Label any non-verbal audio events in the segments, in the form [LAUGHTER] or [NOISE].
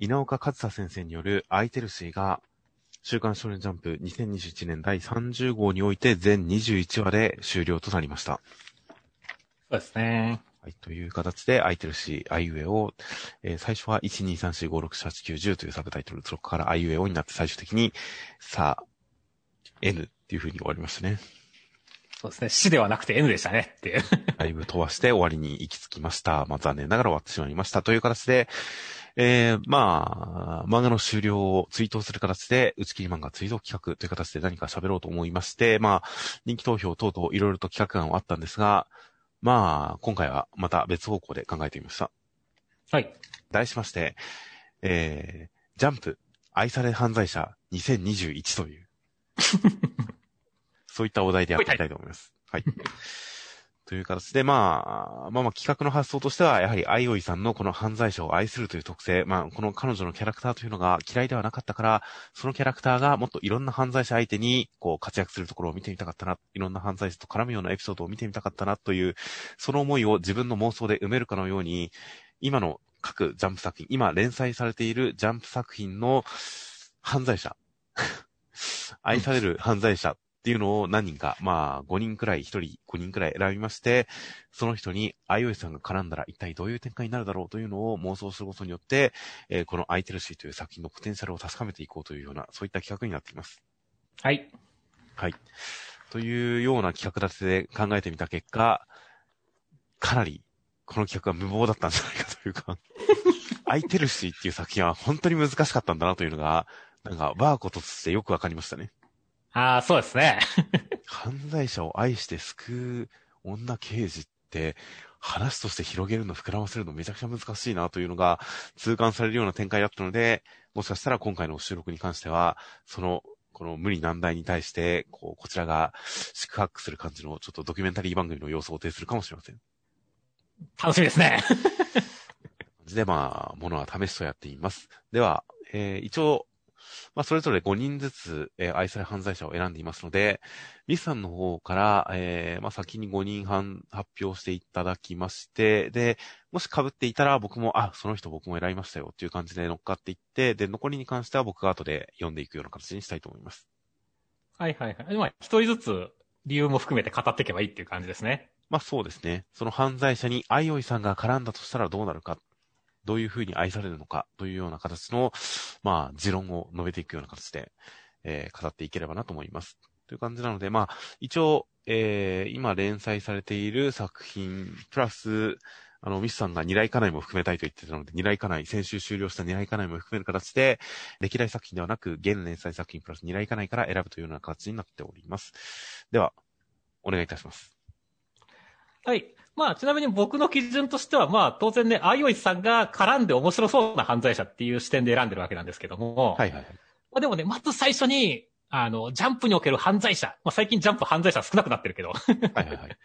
稲岡和沙先生によるアイテルシーが、週刊少年ジャンプ2021年第30号において全21話で終了となりました。そうですね。はい。という形で、アイテルシー、アイウェイを、えー最初は1,2,3,4,5,6,7,8,9,10というサブタイトル、そこからアイウェイをになって最終的に、さあ、N っていう風に終わりましたね。そうですね。死ではなくて N でしたねっていう。だいぶ飛ばして終わりに行き着きました。まあ残念ながら終わってしまいました。という形で、えー、まあ、漫画の終了を追悼する形で、打ち切り漫画追悼企画という形で何か喋ろうと思いまして、まあ、人気投票等々いろいろと企画案はあったんですが、まあ、今回はまた別方向で考えてみました。はい。題しまして、えー、ジャンプ、愛され犯罪者2021という、[LAUGHS] そういったお題でやっていきたいと思います。はい。[LAUGHS] [LAUGHS] という形で、まあ、まあまあ企画の発想としては、やはりアイオイさんのこの犯罪者を愛するという特性、まあ、この彼女のキャラクターというのが嫌いではなかったから、そのキャラクターがもっといろんな犯罪者相手に、こう、活躍するところを見てみたかったな、いろんな犯罪者と絡むようなエピソードを見てみたかったな、という、その思いを自分の妄想で埋めるかのように、今の各ジャンプ作品、今連載されているジャンプ作品の犯罪者、[LAUGHS] 愛される犯罪者っていうのを何人か、まあ5人くらい、1人5人くらい選びまして、その人にアイオイさんが絡んだら一体どういう展開になるだろうというのを妄想することによって、えーこのアイテルシーという作品のポテンシャルを確かめていこうというような、そういった企画になっています。はい。はい。というような企画立てで考えてみた結果、かなり、この企画は無謀だったんじゃないかというか、[LAUGHS] アイテルシーっていう作品は本当に難しかったんだなというのが、なんか、バーコとしてよくわかりましたね。ああ、そうですね。[LAUGHS] 犯罪者を愛して救う女刑事って、話として広げるの、膨らませるのめちゃくちゃ難しいなというのが痛感されるような展開だったので、もしかしたら今回の収録に関しては、その、この無理難題に対して、こう、こちらが宿泊する感じのちょっとドキュメンタリー番組の様子を呈するかもしれません。楽しみですね。で、まあ、ものは試しとやっています。では、えー一応、まあ、それぞれ5人ずつ、えー愛され犯罪者を選んでいますので、ミスさんの方から、えーまあ、先に5人半発表していただきまして、で、もし被っていたら僕も、あ、その人僕も選びましたよっていう感じで乗っかっていって、で、残りに関しては僕が後で読んでいくような形にしたいと思います。はいはいはい。まあ、一人ずつ理由も含めて語っていけばいいっていう感じですね。まあそうですね。その犯罪者にアイオイさんが絡んだとしたらどうなるか、どういうふうに愛されるのかというような形の、まあ、持論を述べていくような形で、えー語っていければなと思います。という感じなので、まあ、一応、えー今連載されている作品、プラス、あの、ミスさんが二来家内も含めたいと言ってたので、二来家内、先週終了した二来家内も含める形で、歴代作品ではなく、現連載作品プラス二来家内から選ぶというような形になっております。では、お願いいたします。はい。まあ、ちなみに僕の基準としては、まあ、当然ね、アイオイスさんが絡んで面白そうな犯罪者っていう視点で選んでるわけなんですけども、はいはいはい。まあ、でもね、まず最初に、あの、ジャンプにおける犯罪者、まあ、最近ジャンプ犯罪者少なくなってるけど、はいはいはい。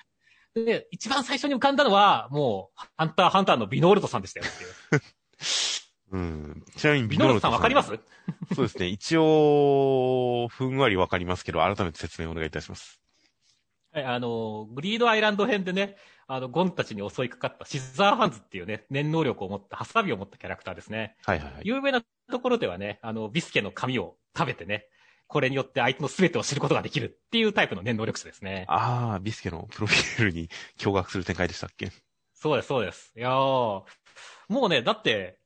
[LAUGHS] で、一番最初に浮かんだのは、もう、ハンターハンターのビノールトさんでしたよっていう。[LAUGHS] うん。ちなみにビノールトさんわかります？そうですね。一応、ふんわりわかりますけど、改めて説明お願いいたします。はい、あの、グリードアイランド編でね、あの、ゴンたちに襲いかかったシザーハンズっていうね、念能力を持った、ハサミを持ったキャラクターですね。はいはいはい。有名なところではね、あの、ビスケの髪を食べてね、これによって相手の全てを知ることができるっていうタイプの念能力者ですね。ああ、ビスケのプロフィールに驚愕する展開でしたっけ？そうです、そうです。いやーもうね、だって、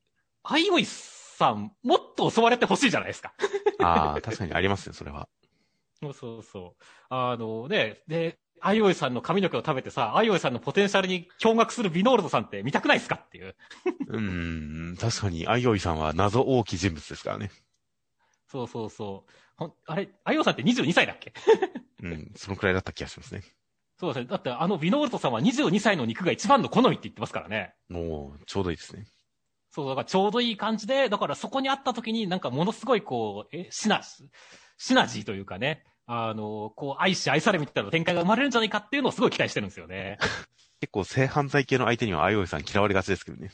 アイオイさん、もっと襲われてほしいじゃないですか。ああ、確かにありますね、それは。[LAUGHS] そうそうそう。あのね、で、アイオイさんの髪の毛を食べてさ、アイオイさんのポテンシャルに驚愕するビノールドさんって見たくないですかっていう。うーん、確かに、アイオイさんは謎大きい人物ですからね。そうそうそう。ほんあれ、アイオイさんって22歳だっけ？うん、そのくらいだった気がしますね。そうですね。だってあのビノールドさんは22歳の肉が一番の好みって言ってますからね。もう、ちょうどいいですね。そう、だからちょうどいい感じで、だからそこにあった時になんかものすごいこう、え、シナ、シナジーというかね、あの、こう、愛し愛されみたいな展開が生まれるんじゃないかっていうのをすごい期待してるんですよね。結構性犯罪系の相手にはアイオイさん嫌われがちですけどね。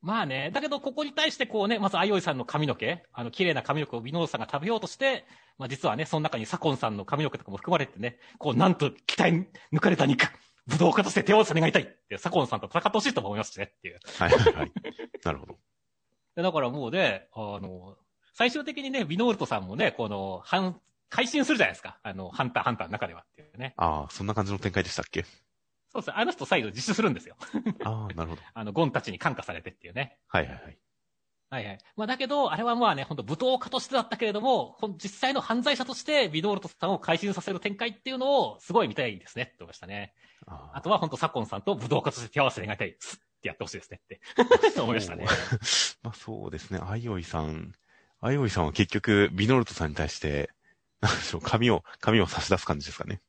まあね、だけどここに対してこうね、まずアイオイさんの髪の毛、あの、綺麗な髪の毛をビノールさんが食べようとして、まあ実はね、その中にサコンさんの髪の毛とかも含まれてね、こう、なんと期待抜かれた肉、武道家として手を差し願いたいって、サコンさんと戦ってほしいと思いますしねっていう。はいはいはい。なるほど。でだからもうね、あの、最終的にね、ビノールトさんもね、この、反、改心するじゃないですか。あの、ハンター、ハンターの中ではっていうね。ああ、そんな感じの展開でしたっけ？そうですね。あの人再度自首するんですよ。ああ、なるほど。[LAUGHS] あの、ゴンたちに感化されてっていうね。はいはいはい。はいはい。まあだけど、あれはまあね、本当武闘家としてだったけれども、実際の犯罪者としてビノールトさんを改心させる展開っていうのをすごい見たいですねって思いましたね。ああとは本当サコンさんと武道家として手合わせ願いたい。スッってやってほしいですねって。[LAUGHS] 思いましたね。[LAUGHS] まあそうですね。アイオイさん、アイオイさんは結局、ビノルトさんに対して、なんでしょう、紙を、紙を差し出す感じですかね。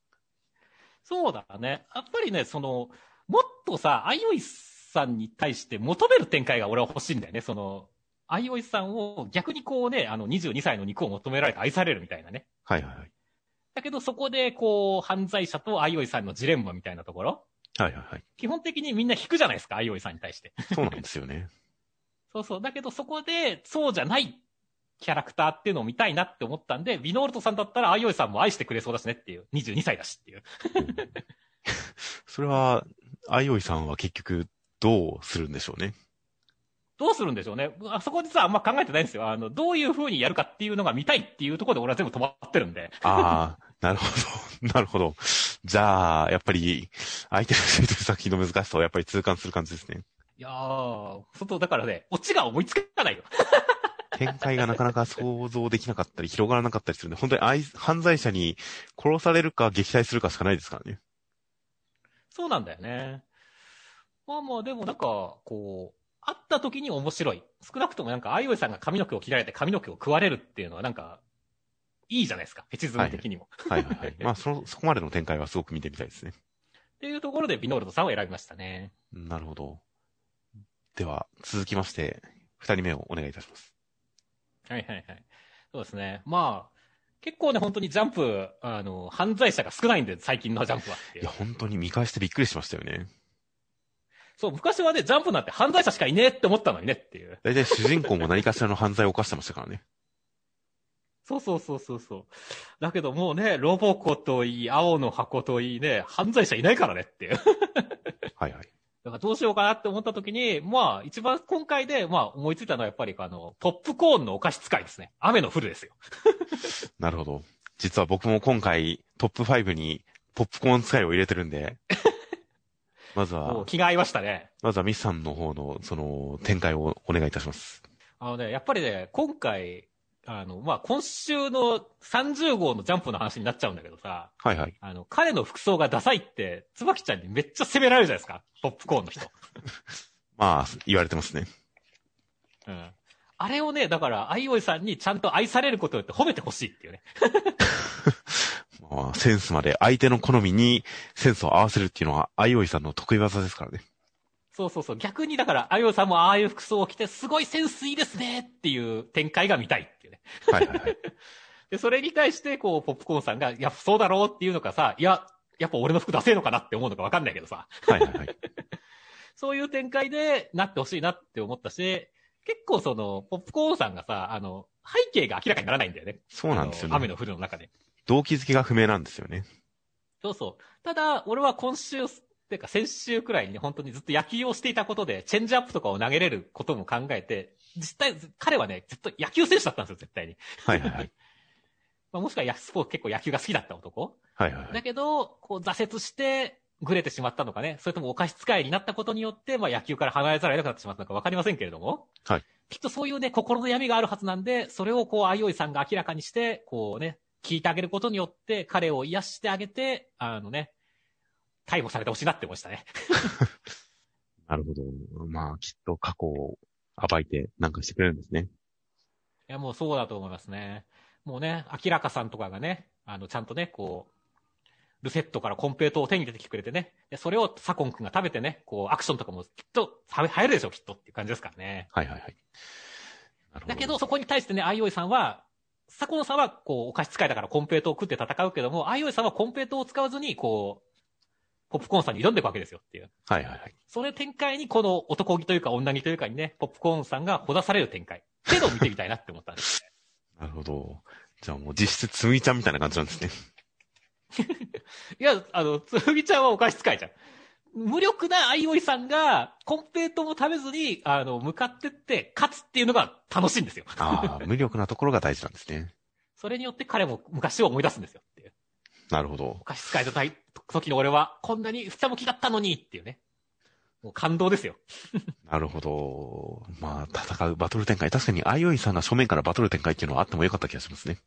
そうだね。やっぱりね、その、もっとさ、アイオイさんに対して求める展開が俺は欲しいんだよね。その、アイオイさんを逆にこうね、あの22歳の肉を求められて愛されるみたいなね。はいはいはい。だけどそこでこう、犯罪者とアイオイさんのジレンマみたいなところ。はいはいはい。基本的にみんな引くじゃないですか、アイオイさんに対して。そうなんですよね。[LAUGHS] そうそう。だけどそこで、そうじゃないキャラクターっていうのを見たいなって思ったんで、ビノールトさんだったらアイオイさんも愛してくれそうだしねっていう。22歳だしっていう。それは、アイオイさんは結局、どうするんでしょうね？どうするんでしょうね？あそこ実はあんま考えてないんですよ。あの、どういう風にやるかっていうのが見たいっていうところで俺は全部止まってるんで。ああ、なるほど。[LAUGHS] なるほど。じゃあ、やっぱり、相手のついてる作品の難しさをやっぱり痛感する感じですね。いやー、外だからね、オチが思いつかないよ。展開がなかなか想像できなかったり、広がらなかったりするんで、本当に犯罪者に殺されるか撃退するかしかないですからね。そうなんだよね。まあまあ、でもなんか、こう、会った時に面白い。少なくともなんか、アイオイさんが髪の毛を切られて髪の毛を食われるっていうのはなんか、いいじゃないですか。フェチズム的にも。はいはいはい。まあ、その、そこまでの展開はすごく見てみたいですね。っていうところでビノールドさんを選びましたね。なるほど。では、続きまして、二人目をお願いいたします。はいはいはい。そうですね。まあ、結構ね、本当にジャンプ、あの、犯罪者が少ないんで、最近のジャンプはっていいうや、。本当に見返してびっくりしましたよね。そう、昔はね、ジャンプなんて犯罪者しかいねえって思ったのにねっていう。大体主人公も何かしらの犯罪を犯してましたからね。そうそうそうそうそう。だけどもうね、ロボコといい、青の箱といいね、犯罪者いないからねっていう。はいはい。だからどうしようかなって思った時に、まあ、一番今回で、まあ、思いついたのはやっぱりあの、ポップコーンのお菓子使いですね。雨の降るですよ。[LAUGHS] なるほど。実は僕も今回トップ5にポップコーン使いを入れてるんで、[LAUGHS] まずは、気が合いましたね。まずはミスさんの方のその展開をお願いいたします。あのね、やっぱりね、今回、あの、まあ、今週の30号のジャンプの話になっちゃうんだけどさ、はいはい。あの、彼の服装がダサいって、椿ちゃんにめっちゃ責められるじゃないですか。ポップコーンの人。[LAUGHS] まあ、言われてますね。うん。あれをね、だから、アイオイさんにちゃんと愛されることって褒めてほしいっていうね。[LAUGHS] まあ、センスまで相手の好みにセンスを合わせるっていうのは、アイオイさんの得意技ですからね。そうそうそう。逆にだから、アイオイさんもああいう服装を着て、すごいセンスいいですねっていう展開が見たいっていうね。はいはいはい。[LAUGHS] で、それに対して、こう、ポップコーンさんが、いや、そうだろうっていうのかさ、いや、やっぱ俺の服出せえのかなって思うのかわかんないけどさ、はいはいはい。[LAUGHS] そういう展開でなってほしいなって思ったし、結構その、ポップコーンさんがさ、あの、背景が明らかにならないんだよね。そうなんですよね。雨の降るの中で。動機づけが不明なんですよね。そうそう。ただ、俺は今週、っていうか先週くらいに本当にずっと野球をしていたことで、チェンジアップとかを投げれることも考えて、実際、彼はね、ずっと野球選手だったんですよ、絶対に。はいはいはい。[LAUGHS] まあ、もしくはやスポーツ結構野球が好きだった男。はいはいはい。だけど、こう挫折して、ぐれてしまったのかね、それともお菓子使いになったことによって、まあ野球から離れざるを得なくなってしまったのかわかりませんけれども。はい。きっとそういうね、心の闇があるはずなんで、それをこう、あいおいさんが明らかにして、こうね、聞いてあげることによって、彼を癒してあげて、あのね、逮捕されてほしいなって思いましたね。[LAUGHS] なるほど。まあ、きっと過去を暴いてなんかしてくれるんですね。いや、もうそうだと思いますね。もうね、明らかさんとかがね、あの、ちゃんとね、こう、ルセットからコンペイトーを手に入れてきてくれてね。で、それをサコン君が食べてね、こう、アクションとかもきっと、は流行るでしょ、きっとっていう感じですからね。はいはいはい。だけど、そこに対してね、アイオイさんは、サコンさんは、こう、お菓子使いだからコンペイトーを食って戦うけども、アイオイさんはコンペイトーを使わずに、こう、ポップコーンさんに挑んでいくわけですよっていう。はいはいはい。それ展開に、この男気というか女気というかにね、ポップコーンさんがほだされる展開。っていうのを見てみたいなって思ったんですね。[LAUGHS] なるほど。じゃあもう実質つむぎちゃんみたいな感じなんですね。[LAUGHS] いや、あの、つむぎちゃんはお菓子使いじゃん。無力な相生さんが、コンペイトーも食べずに、あの、向かってって、勝つっていうのが楽しいんですよ。ああ、無力なところが大事なんですね。[LAUGHS] それによって彼も昔を思い出すんですよ。なるほどお。菓子使いたい時の俺は、こんなに二も気だったのにっていうね。もう感動ですよ。[LAUGHS] なるほど。まあ、戦うバトル展開。確かに、あいおいさんが正面からバトル展開っていうのはあってもよかった気がしますね。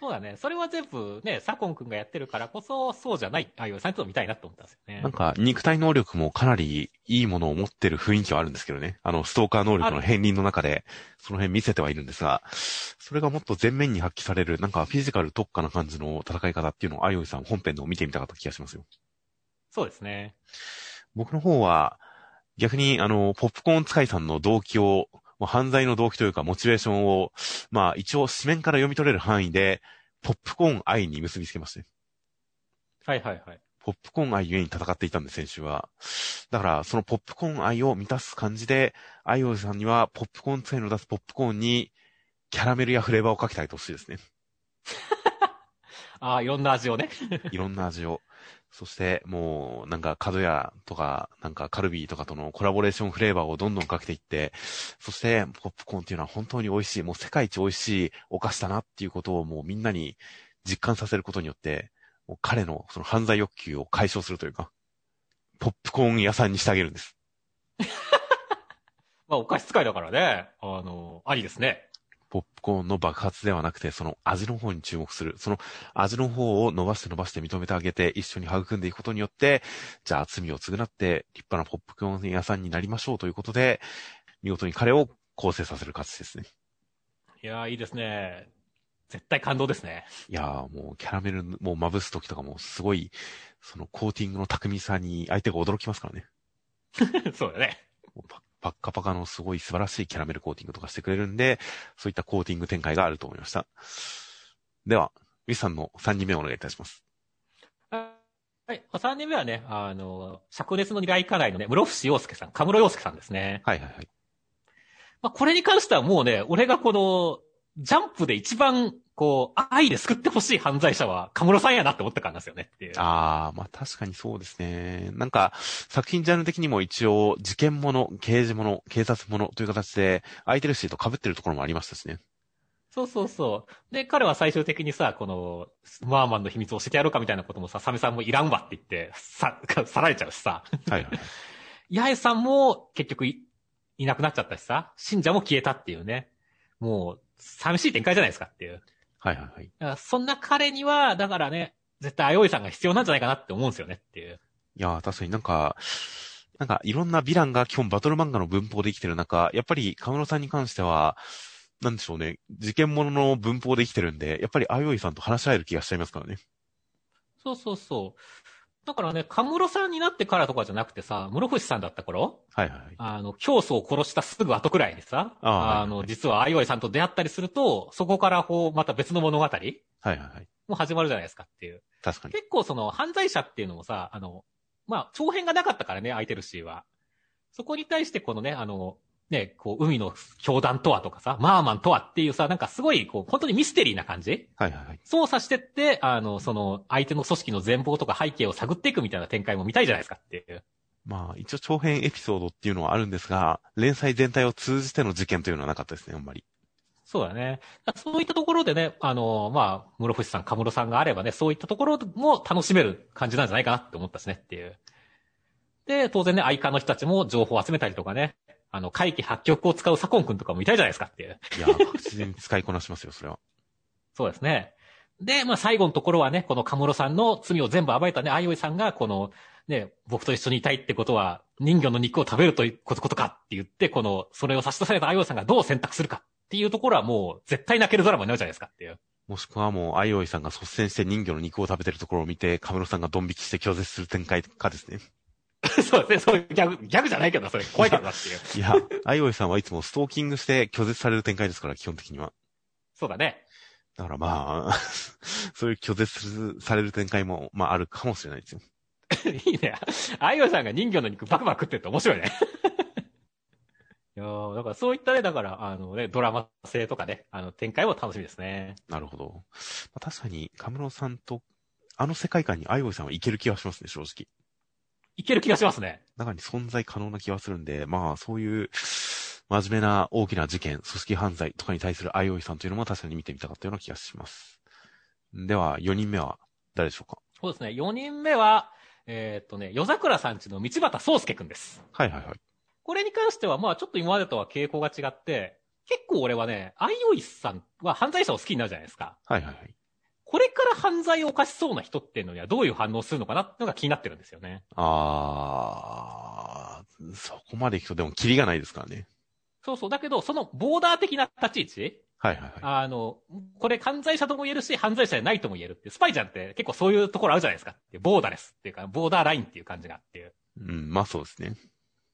そうだね。それは全部ね、サコン君がやってるからこそ、そうじゃない、ああいうさんと見たいなと思ったんですよねなん。か、肉体能力もかなりいいものを持ってる雰囲気はあるんですけどね。あの、ストーカー能力の片鱗の中で、その辺見せてはいるんですが、それがもっと前面に発揮される、なんかフィジカル特化な感じの戦い方っていうのを、あいおいさん本編のを見てみたかった気がしますよ。そうですね。僕の方は、逆に、あの、ポップコーン使いさんの動機を、まあ犯罪の動機というか、モチベーションを、まあ、一応、紙面から読み取れる範囲で、ポップコーン愛に結びつけまして。はいはいはい。ポップコーン愛ゆえに戦っていたんで、先週は。だから、そのポップコーン愛を満たす感じで、アイオさんには、ポップコーン使いの出すポップコーンに、キャラメルやフレーバーをかけてあげてほしいですね。[LAUGHS] ああ、いろんな味をね。[LAUGHS] いろんな味を。そして、もう、なんか、角屋とか、なんか、カルビーとかとのコラボレーションフレーバーをどんどんかけていって、そして、ポップコーンっていうのは本当に美味しい、もう世界一美味しいお菓子だなっていうことをもうみんなに実感させることによって、もう彼のその犯罪欲求を解消するというか、ポップコーン屋さんにしてあげるんです。[LAUGHS] まあ、お菓子使いだからね。あの、ありですね。ポップコーンの爆発ではなくて、その味の方に注目する。その味の方を伸ばして伸ばして認めてあげて、一緒に育んでいくことによって、じゃあ罪を償って立派なポップコーン屋さんになりましょうということで、見事に彼を構成させる形ですね。いやー、いいですね。絶対感動ですね。いやーもうキャラメル、もうまぶす時とかもすごい、そのコーティングの巧みさに相手が驚きますからね。[LAUGHS] そうだね。パパッカパカのすごい素晴らしいキャラメルコーティングとかしてくれるんで、そういったコーティング展開があると思いました。では、ウィスさんの3人目をお願いいたします。はい。3人目はね、あの、灼熱の二来課題のね、室伏洋介さん、カムロ洋介さんですね。はいはいはい。まあ、これに関してはもうね、俺がこの、ジャンプで一番、こう、愛で救ってほしい犯罪者は、カムロさんやなって思ったからですよねっていう。ああ、まあ確かにそうですね。なんか、作品ジャンル的にも一応、事件もの、刑事もの、警察ものという形で、空いてるしと被ってるところもありましたしね。そうそうそう。で、彼は最終的にさ、この、マーマンの秘密を教えてやろうかみたいなこともさ、サメさんもいらんわって言って、さ、さられちゃうしさ。はいはい。八重さんも結局いいなくなっちゃったしさ、信者も消えたっていうね。もう、寂しい展開じゃないですかっていう。はいはいはい。だからそんな彼には、だからね、絶対、あよいさんが必要なんじゃないかなって思うんですよねっていう。いやー、確かになんか、なんかいろんなヴィランが基本バトル漫画の文法で生きてる中、やっぱり河村さんに関しては、なんでしょうね、事件ものの文法で生きてるんで、やっぱりあよいさんと話し合える気がしちゃいますからね。そうそうそう。だからね、カムロさんになってからとかじゃなくてさ、室伏さんだった頃はいはいはい。あの、教祖を殺したすぐ後くらいにさ、あああの、実はあいおいさんと出会ったりすると、そこからこう、また別の物語もはいはいはい。始まるじゃないですかっていう。確かに。結構その、犯罪者っていうのもさ、あの、まあ、長編がなかったからね、空いてるしは。そこに対してこのね、あの、ね、こう、海の教団とはとかさ、マーマンとはっていうさ、なんかすごい、こう、本当にミステリーな感じ？はいはいはい。操作してって、あの、その、相手の組織の全貌とか背景を探っていくみたいな展開も見たいじゃないですかっていう。まあ、一応長編エピソードっていうのはあるんですが、連載全体を通じての事件というのはなかったですね、あんまり。そうだね。そういったところでね、あの、まあ、室伏さん、カムロさんがあればね、そういったところも楽しめる感じなんじゃないかなって思ったしねっていう。で、当然ね、アイの人たちも情報を集めたりとかね、あの、怪奇八極を使う左近君とかもいたいじゃないですかっていう。いやー、確実に使いこなしますよ、それは。[LAUGHS] そうですね。で、まあ最後のところはね、このカムロさんの罪を全部暴いたね、アイオイさんが、この、ね、僕と一緒にいたいってことは、人魚の肉を食べるということかって言って、この、それを差し出されたアイオイさんがどう選択するかっていうところはもう、絶対泣けるドラマになるじゃないですかっていう。もしくはもう、アイオイさんが率先して人魚の肉を食べてるところを見て、カムロさんがドン引きして拒絶する展開かですね。[LAUGHS] そうですね、そういうギャグ、ギャグじゃないけどな、それ怖いけどなっていう。いや、アイオイさんはいつもストーキングして拒絶される展開ですから、基本的には。そうだね。だからまあ、[LAUGHS] そういう拒絶される展開も、まああるかもしれないですよ。[LAUGHS] いいね。アイオさんが人魚の肉バクバク食ってると面白いね。いやーだからそういったね、だから、あのね、ドラマ性とかね、あの、展開も楽しみですね。なるほど。まあ、確かに、カムロさんと、あの世界観にアイオイさんはいける気がしますね、正直。いける気がしますね。中に存在可能な気がするんで、まあそういう真面目な大きな事件、組織犯罪とかに対する相生さんというのも確かに見てみたかったような気がします。では、4人目は誰でしょうか？そうですね。4人目は、えーっとね、夜桜さんちの道端宗介くんです。はいはいはい。これに関しては、まあちょっと今までとは傾向が違って、結構俺はね、相生さんは犯罪者を好きになるじゃないですか。はいはいはい。これから犯罪を犯しそうな人っていうのにはどういう反応をするのかなっていうのが気になってるんですよね。あー、そこまで行くとでもキリがないですからね。そうそう。だけど、そのボーダー的な立ち位置はいはいはい。あの、これ犯罪者とも言えるし、犯罪者じゃないとも言えるっていう。スパイちゃんって結構そういうところあるじゃないですか。ボーダーレスっていうか、ボーダーラインっていう感じがっていう。うん、まあそうですね。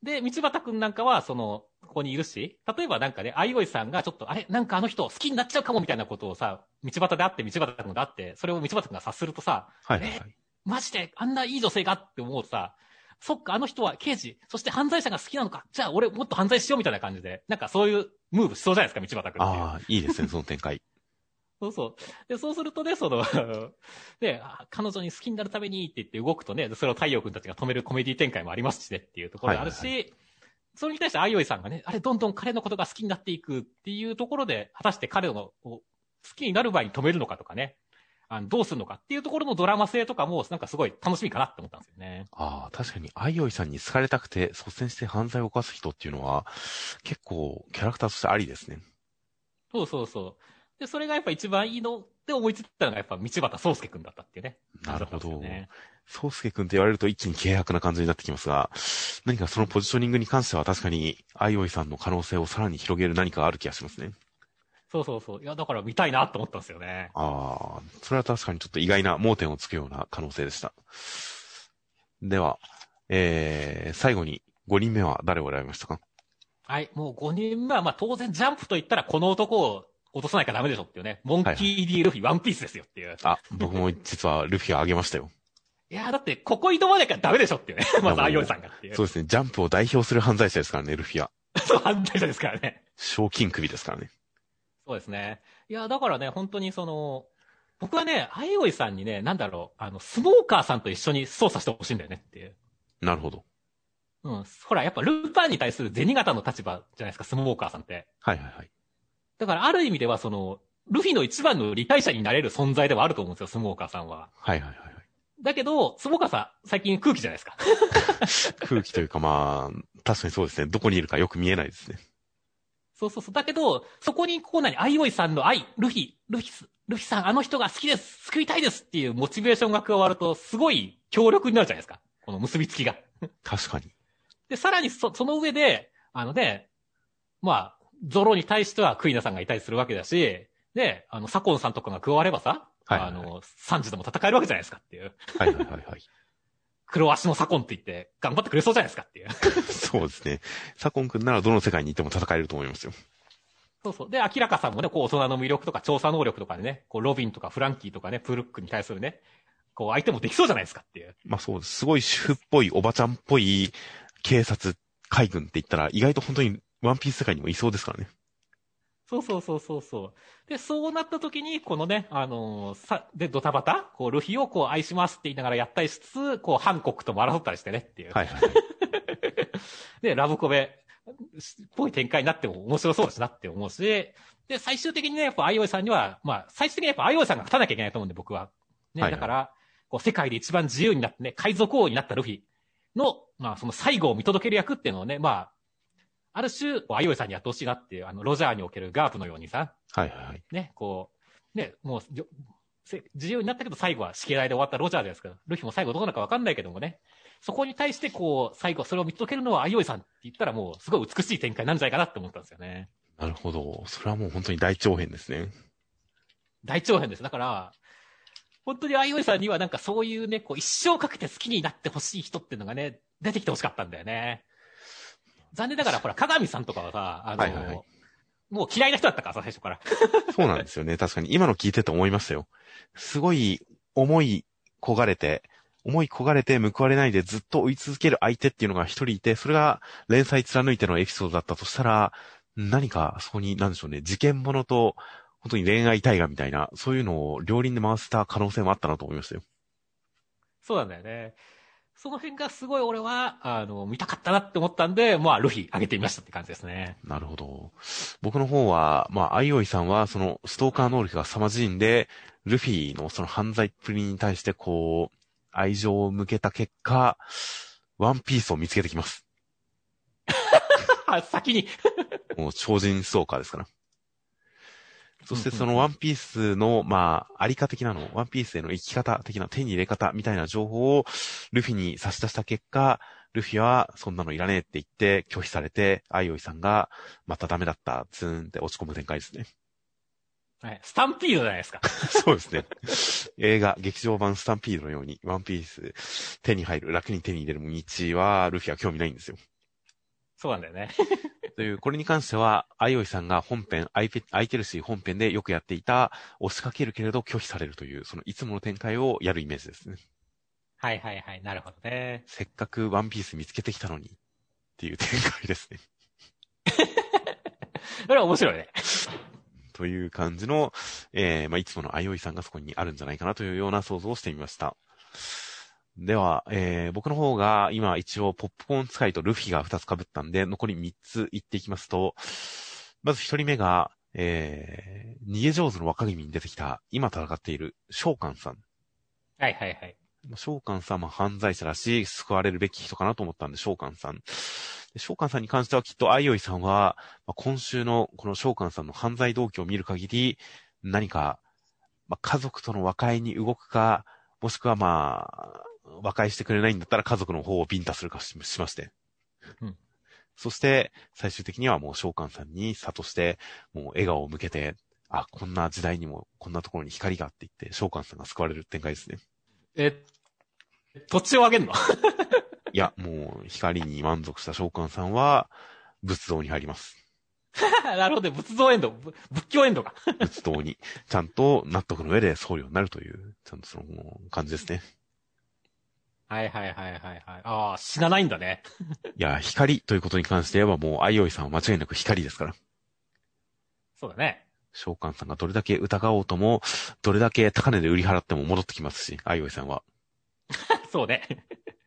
で、道端くんなんかは、その、ここにいるし、例えばなんかね、相生さんがちょっと、あれ？なんかあの人好きになっちゃうかもみたいなことをさ、道端で会って、道端くんが会って、それを道端くんが察するとさ、はいはいはい。マジで？あんないい女性がって思うとさ、そっか、あの人は刑事、そして犯罪者が好きなのか、じゃあ俺もっと犯罪しようみたいな感じで、なんかそういうムーブしそうじゃないですか、道端くんっていう。ああ、いいですね、その展開。そうそう。で、そうするとね、その、で、[LAUGHS] あ彼女に好きになるためにって言って動くとね、それを太陽君たちが止めるコメディ展開もありますしねっていうところがあるし、はいそれに対して相生さんがね、あれ、どんどん彼のことが好きになっていくっていうところで、果たして彼のを好きになる前に止めるのかとかね、あのどうするのかっていうところのドラマ性とかも、なんかすごい楽しみかなって思ったんですよね。ああ、確かに、相生さんに好かれたくて率先して犯罪を犯す人っていうのは、結構キャラクターとしてありですね。そうそうそう。で、それがやっぱ一番いいのって思いついたのがやっぱ道端宗介くんだったっていうね。なるほどね宗介くんって言われると一気に軽薄な感じになってきますが、何かそのポジショニングに関しては確かに、相生さんの可能性をさらに広げる何かがある気がしますね。そうそうそう。いや、だから見たいなと思ったんですよね。ああ、それは確かにちょっと意外な盲点をつくような可能性でした。では、えー、最後に5人目は誰を選びましたか？はい、もう5人目は、まあ当然ジャンプと言ったらこの男を落とさないからダメでしょっていうね。モンキー D ルフィ、ワンピースですよっていう。いあ、僕も実はルフィを挙げましたよ。[LAUGHS] や、だってここ挑まなきゃダメでしょっていうね。[LAUGHS] まず、あいおいさんがっていう。そうですね、ジャンプを代表する犯罪者ですからね、ルフィは。そう、犯罪者ですからね。賞金首ですからね。そうですね。いや、だからね、本当にその、僕はね、あいおいさんにね、なんだろう、あの、スモーカーさんと一緒に操作してほしいんだよねっていう。なるほど。うん。ほら、やっぱルパンに対する銭形の立場じゃないですか、スモーカーさんって。はいはいはい。だからある意味ではその、ルフィの一番の理解者になれる存在ではあると思うんですよ、スモーカーさんは。はいはいはいはい。だけど、スモーカーさん、最近空気じゃないですか。[LAUGHS] [LAUGHS] 空気というかまあ、確かにそうですね。どこにいるかよく見えないですね。そうそうそう。だけど、そこにこう何、アイオイさんの愛、ルフィ、ルフィス、ルフィさん、あの人が好きです救いたいですっていうモチベーションが加わると、すごい強力になるじゃないですか。この結びつきが。確かに。で、さらにそ、その上で、あのね、まあ、ゾロに対してはクイナさんがいたりするわけだし、で、あの、サコンさんとかが加わればさ、はいはいはいあの、サンジでも戦えるわけじゃないですかっていう。はいはいはいはい。[LAUGHS] 黒足のサコンって言って、頑張ってくれそうじゃないですかっていう。[LAUGHS] そうですね。サコン君ならどの世界にいても戦えると思いますよ。そうそう。で、明らかさんもね、こう、大人の魅力とか調査能力とかでね、こう、ロビンとかフランキーとかね、プルックに対するね、こう、相手もできそうじゃないですかっていう。まあそうです。すごい主婦っぽい、おばちゃんっぽい警察海軍って言ったら意外と本当にワンピース世界にもいそうですからね。そうそうそうそうそう。で、そうなった時に、このね、あのーさ、で、ドタバタ、こう、ルフィをこう、愛しますって言いながらやったりしつつ、こう、ハンコックとも争ったりしてねっていう。はいはいはい。[LAUGHS] で、ラブコメっぽい展開になっても面白そうだしなって思うし、で、最終的にね、やっぱ、アイオイさんには、まあ、最終的にやっぱ、アイオイさんが勝たなきゃいけないと思うんで、僕は。ね、はいはいだから、こう、世界で一番自由になってね、海賊王になったルフィの、まあ、その最後を見届ける役っていうのをね、まあ、ある種、こうアイオイさんにやってほしいなっていう、あの、ロジャーにおけるガープのようにさ、はいはいはい。ね、こう、ね、もうじょ、せ自由になったけど最後は死刑台で終わったロジャーですから、ルフィも最後どうなるかわかんないけどもね、そこに対してこう、最後それを見届けるのはアイオイさんって言ったらもうすごい美しい展開なんじゃないかなって思ったんですよね。なるほど。それはもう本当に大長編ですね。大長編です。だから、本当にアイオイさんにはなんかそういうね、こう一生かけて好きになってほしい人っていうのがね、出てきてほしかったんだよね。残念ながら、ほら、鏡さんとかはさ、あの、はいはいはいもう嫌いな人だったからさ、最初から。[LAUGHS] そうなんですよね。確かに今の聞いてて思いましたよ。すごい思い焦がれて、思い焦がれて報われないでずっと追い続ける相手っていうのが一人いて、それが連載貫いてのエピソードだったとしたら、何かそこに、なんでしょうね、事件ものと、本当に恋愛大河みたいな、そういうのを両輪で回した可能性もあったなと思いましたよ。そうなんだよね。その辺がすごい俺は、あの、見たかったなって思ったんで、まあ、ルフィ上げてみましたって感じですね。なるほど。僕の方は、まあ、アイオイさんは、その、ストーカー能力が凄まじいんで、ルフィのその犯罪っぷりに対して、こう、愛情を向けた結果、ワンピースを見つけてきます。[LAUGHS] 先に [LAUGHS] もう超人ストーカーですから。そしてそのワンピースの、まあ、ありか的なの、ワンピースへの生き方的な手に入れ方みたいな情報をルフィに差し出した結果、ルフィはそんなのいらねえって言って拒否されて、アイオイさんがまたダメだった、ツーンって落ち込む展開ですね。はい。スタンピードじゃないですか。[LAUGHS] そうですね。映画、劇場版スタンピードのように、ワンピース手に入る、楽に手に入れる道は、ルフィは興味ないんですよ。そうなんだよね。[LAUGHS] という、これに関しては、アイオイさんが本編、アイペ、アイテルシー本編でよくやっていた、押しかけるけれど拒否されるという、そのいつもの展開をやるイメージですね。はいはいはい、なるほどね。せっかくワンピース見つけてきたのに、っていう展開ですね。[LAUGHS] これは面白いね。という感じの、えー、まあ、いつものアイオイさんがそこにあるんじゃないかなというような想像をしてみました。では、えー、僕の方が今一応ポップコーン使いとルフィが2つ被ったんで、残り3つ言っていきますと、まず1人目が、えー、逃げ上手の若君に出てきた、今戦っている召喚さん。はいはいはい。召喚さんは犯罪者だし、救われるべき人かなと思ったんで、召喚さん。召喚さんに関してはきっとアイオイさんは、まあ、今週のこの召喚さんの犯罪動機を見る限り、何か、まあ、家族との和解に動くか、もしくはまあ、和解してくれないんだったら家族の方をビンタするかししまして。うん。そして、最終的にはもう召喚さんに諭して、もう笑顔を向けて、あ、こんな時代にも、こんなところに光があって言って、召喚さんが救われる展開ですね。え、土地をあげんの？[LAUGHS] いや、もう、光に満足した召喚さんは、仏像に入ります。[LAUGHS] なるほど、仏像エンド、仏教エンドか。[LAUGHS] 仏像に、ちゃんと納得の上で僧侶になるという、ちゃんとその感じですね。はいはいはいはいはい。ああ、死なないんだね。[LAUGHS] いや、光ということに関して言えばもう、アイオイさんは間違いなく光ですから。そうだね。召喚さんがどれだけ疑おうとも、どれだけ高値で売り払っても戻ってきますし、アイオイさんは。[LAUGHS] そうね。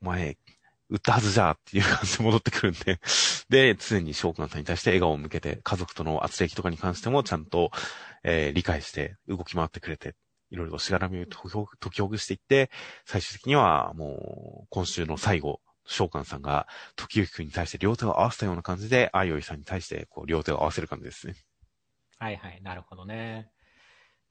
お前、売ったはずじゃっていう感じで戻ってくるんで。で、常に召喚さんに対して笑顔を向けて、家族との圧力とかに関してもちゃんと、えー、理解して動き回ってくれていろいろとしがらみを解きほぐしていって、最終的にはもう、今週の最後、召喚さんが、時行くんに対して両手を合わせたような感じで、あいおいさんに対して、こう、両手を合わせる感じですね。はいはい、なるほどね。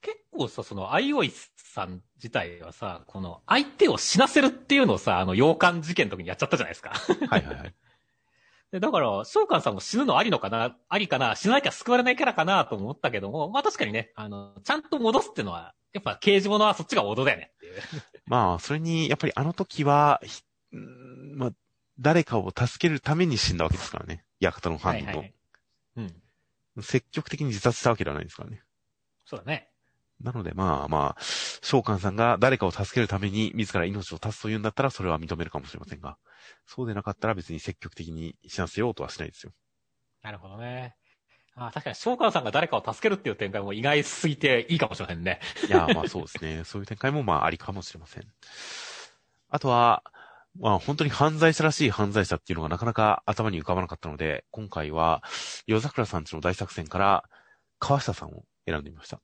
結構さ、その、あいおいさん自体はさ、この、相手を死なせるっていうのをさ、あの、洋館事件の時にやっちゃったじゃないですか。はいはいはい。[LAUGHS] で、だから、召喚さんも死ぬのありのかな、ありかな、死ななきゃ救われないキャラかなと思ったけども、まあ確かにね、あの、ちゃんと戻すっていうのは、やっぱ刑事物はそっちが王道だよねっていう。[LAUGHS] まあ、それに、やっぱりあの時は、まあ、誰かを助けるために死んだわけですからね。館の犯人と、はいはい。うん。積極的に自殺したわけではないですからね。そうだね。なのでまあまあ、召喚さんが誰かを助けるために自ら命を絶つというんだったらそれは認めるかもしれませんが、そうでなかったら別に積極的に死なせようとはしないですよ。なるほどね。あ確かに、召喚さんが誰かを助けるっていう展開も意外すぎていいかもしれませんね。いや、まあそうですね。[LAUGHS] そういう展開もまあありかもしれません。あとは、まあ本当に犯罪者らしい犯罪者っていうのがなかなか頭に浮かばなかったので、今回は、夜桜さんちの大作戦から、川下さんを選んでみました。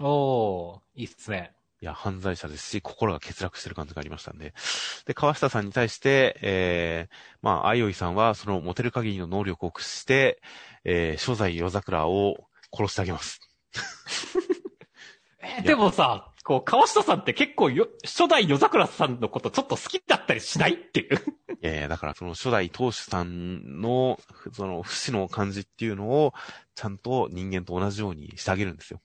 おー、いいっすね。いや、犯罪者ですし、心が欠落してる感じがありましたんで。で、川下さんに対して、えー、まあ、あいおいさんは、その持てる限りの能力を駆使して、えー、初代夜桜を殺してあげます。[LAUGHS] えでもさ、こう、川下さんって結構よ、初代夜桜さんのことちょっと好きだったりしないっていう。いやいや、だからその初代当主さんの、その不死の感じっていうのを、ちゃんと人間と同じようにしてあげるんですよ。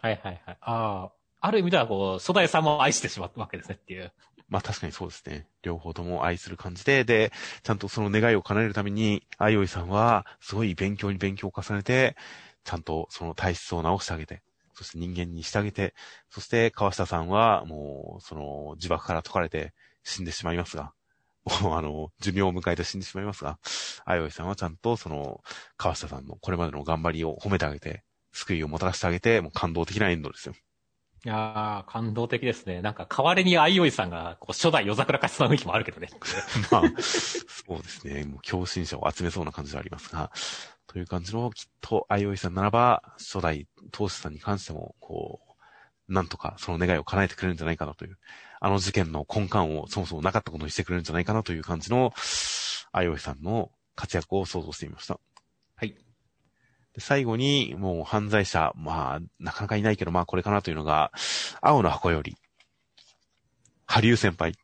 はいはいはい。ああ、ある意味ではこう、初代さんも愛してしまったわけですねっていう。まあ確かにそうですね。両方とも愛する感じで、で、ちゃんとその願いを叶えるために、あいおいさんは、すごい勉強に勉強を重ねて、ちゃんとその体質を直してあげて、そして人間にしてあげて、そして川下さんは、もう、その、自爆から解かれて死んでしまいますが、もうあの、寿命を迎えて死んでしまいますが、あいおいさんはちゃんとその、川下さんのこれまでの頑張りを褒めてあげて、救いをもたらしてあげて、もう感動的なエンドですよ。いやー、感動的ですね。なんか、代わりに相生さんが、こう、初代夜桜化しそうな雰囲気もあるけどね。[LAUGHS] まあ、そうですね。もう、共振者を集めそうな感じでありますが、という感じの、きっと、相生さんならば、初代当主さんに関しても、こう、なんとかその願いを叶えてくれるんじゃないかなという、あの事件の根幹をそもそもなかったことにしてくれるんじゃないかなという感じの、相生さんの活躍を想像してみました。はい。で最後に、もう犯罪者、まあ、なかなかいないけど、まあこれかなというのが、青の箱より、ハリュー先輩、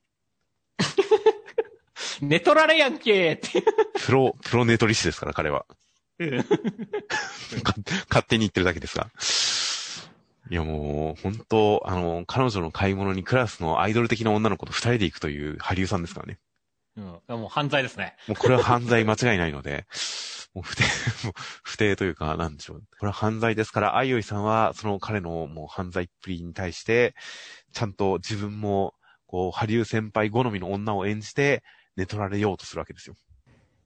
[LAUGHS] 寝取られやんけーって。プロ、プロネトリスですから、彼は。勝手に言ってるだけですが。いやもう、本当あの、彼女の買い物にクラスのアイドル的な女の子と二人で行くというハリさんですからね。うん。もう犯罪ですね。もうこれは犯罪間違いないので、もう不定、[LAUGHS] もう不定というか、なんでしょう。これは犯罪ですから、あいおいさんは、その彼のもう犯罪っぷりに対して、ちゃんと自分も、こう、ハリュー先輩好みの女を演じて、寝取られようとするわけですよ。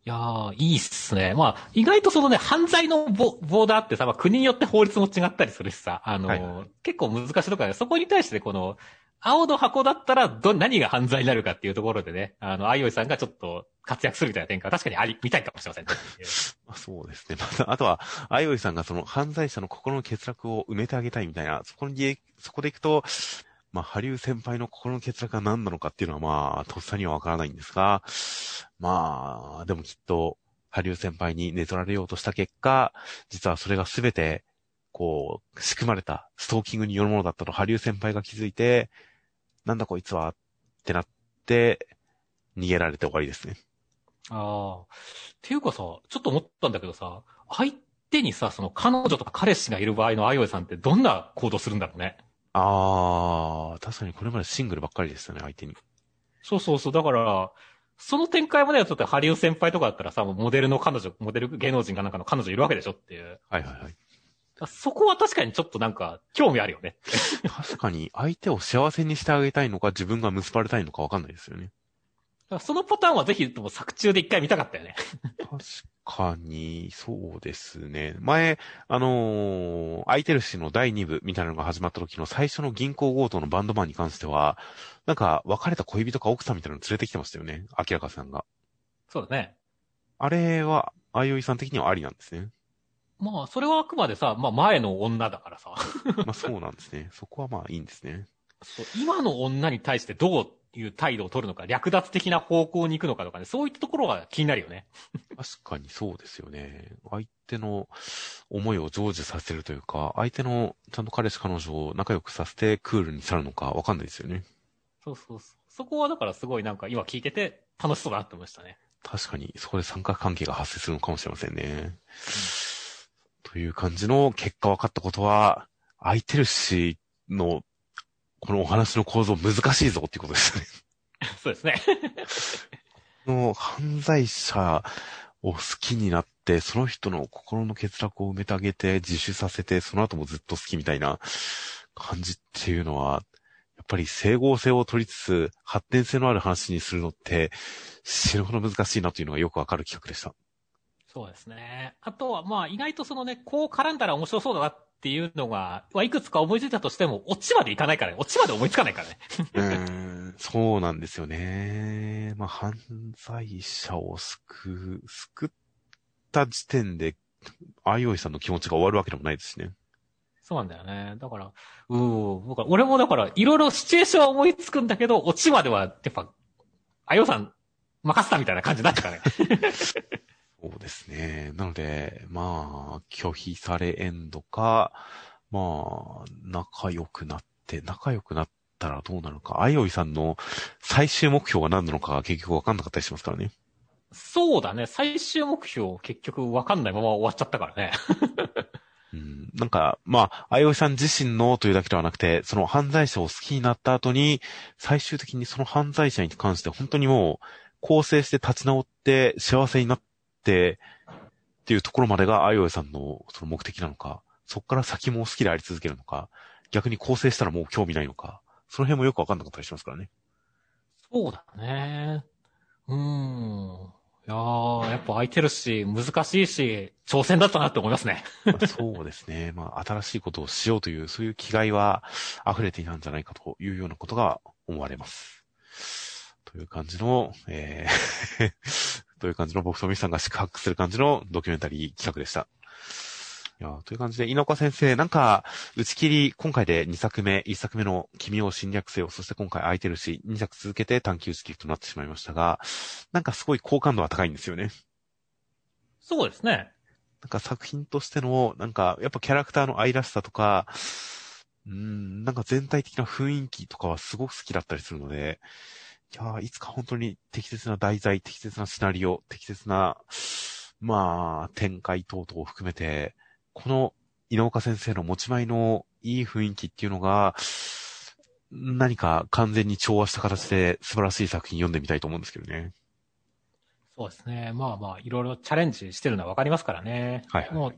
いやー、いいっすね。まあ、意外とそのね、犯罪のボボーダーってさ、まあ、国によって法律も違ったりするしさ、あのーはいは結構難しいところで、そこに対してこの、青の箱だったら、ど、何が犯罪になるかっていうところでね、あの、あいおいさんがちょっと活躍するみたいな展開は確かにあり、見たいかもしれませんね。そうですね。また、あとは、あいおいさんがその犯罪者の心の欠落を埋めてあげたいみたいな、そこに、そこで行くと、まあ、ハリュー先輩の心の欠落が何なのかっていうのはまあ、とっさにはわからないんですが、まあ、でもきっと、ハリュー先輩に寝取られようとした結果、実はそれがすべて、こう、仕組まれたストーキングによるものだったとハリュー先輩が気づいて、なんだこいつはってなって、逃げられて終わりですね。ああ。っていうかさ、ちょっと思ったんだけどさ、相手にさ、その彼女とか彼氏がいる場合のあいおいさんってどんな行動するんだろうね。あー、確かにこれまでシングルばっかりでしたね、相手に。そうそうそう。だから、その展開まではちょっとハリウ先輩とかだったらさ、モデルの彼女、モデル芸能人かなんかの彼女いるわけでしょっていう。はいはいはい。そこは確かにちょっとなんか、興味あるよね。確かに、相手を幸せにしてあげたいのか、自分が結ばれたいのかわかんないですよね。そのパターンはぜひとも作中で一回見たかったよね。確かに、そうですね。前、あのー、空いてるしの第2部みたいなのが始まった時の最初の銀行強盗のバンドマンに関しては、なんか、別れた恋人か奥さんみたいなの連れてきてましたよね。明らかさんが。そうだね。あれは、あいおいさん的にはありなんですね。まあ、それはあくまでさ、まあ前の女だからさ、[LAUGHS] まあそうなんですね。そこはまあいいんですね。そう今の女に対してどういう態度を取るのか、略奪的な方向に行くのかとかね、そういったところが気になるよね。[LAUGHS] 確かにそうですよね。相手の思いを成就させるというか、相手のちゃんと彼氏彼女を仲良くさせてクールに去るのかわかんないですよね。そうそうそう。そこはだからすごいなんか今聞いてて楽しそうだなって思いましたね。確かに、そこで三角関係が発生するのかもしれませんね。という感じの結果分かったことは、空いてるしの、このお話の構造難しいぞっていうことですね。[LAUGHS] そうですね。[LAUGHS] の犯罪者を好きになって、その人の心の欠落を埋めてあげて、自首させて、その後もずっと好きみたいな感じっていうのは、やっぱり整合性を取りつつ、発展性のある話にするのって、死ぬほど難しいなというのがよくわかる企画でした。そうですね。あとはまあ意外とそのね、こう絡んだら面白そうだなっていうのが、はいくつか思いついたとしても、オチまでいかないからね。オチまで思いつかないからね。[LAUGHS] うーん、そうなんですよね。まあ、犯罪者を救う、救った時点で、あいおいさんの気持ちが終わるわけでもないですしね。そうなんだよね。だから、うー僕は俺もだから、いろいろシチュエーションは思いつくんだけど、オチまでは、やっぱ、あよさん、任せたみたいな感じになったからね。[LAUGHS] そうですね。なので、まあ、拒否されエンドか、まあ、仲良くなって、仲良くなったらどうなるか。あいおいさんの最終目標が何なのかが結局わかんなかったりしますからね。そうだね。最終目標、結局わかんないまま終わっちゃったからね。[LAUGHS] うん、なんか、まあ、あいおいさん自身のというだけではなくて、その犯罪者を好きになった後に、最終的にその犯罪者に関して本当にもう、構成して立ち直って幸せになって、っていうところまでがあいおいさんのその目的なのか、そこから先も好きであり続けるのか、逆に構成したらもう興味ないのか、その辺もよくわかんなかったりしますからね。そうだね。うーん。いいやー、やっぱ空いてるし、難しいし、挑戦だったなって思いますね。ま [LAUGHS] あそうですね。まあ、新しいことをしようという、そういう気概は溢れていたんじゃないかというようなことが思われます。という感じの、えーという感じの僕とミスさんが宿泊する感じのドキュメンタリー企画でした。いやーという感じで、稲岡先生、なんか、打ち切り、今回で2作目、1作目の君を侵略せよ、そして今回空いてるし、2作続けて短期打ち切りとなってしまいましたが、なんかすごい好感度は高いんですよね。そうですね。なんか作品としての、なんか、やっぱキャラクターの愛らしさとか、うーん、なんか全体的な雰囲気とかはすごく好きだったりするので、いやーいつか本当に適切な題材、適切なシナリオ、適切な、まあ、展開等々を含めて、この井岡先生の持ち前のいい雰囲気っていうのが、何か完全に調和した形で素晴らしい作品読んでみたいと思うんですけどね。そうですね。まあまあ、いろいろチャレンジしてるのはわかりますからね。はいはいもう、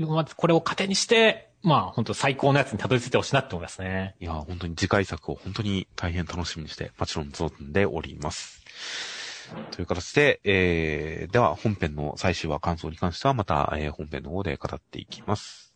まずこれを糧にして、まあ本当最高のやつにたどり着いてほしいなって思いますね。いや、本当に次回作を本当に大変楽しみにして、もちろん存んでおります。という形で、えー、では本編の最終話感想に関してはまた、えー本編の方で語っていきます。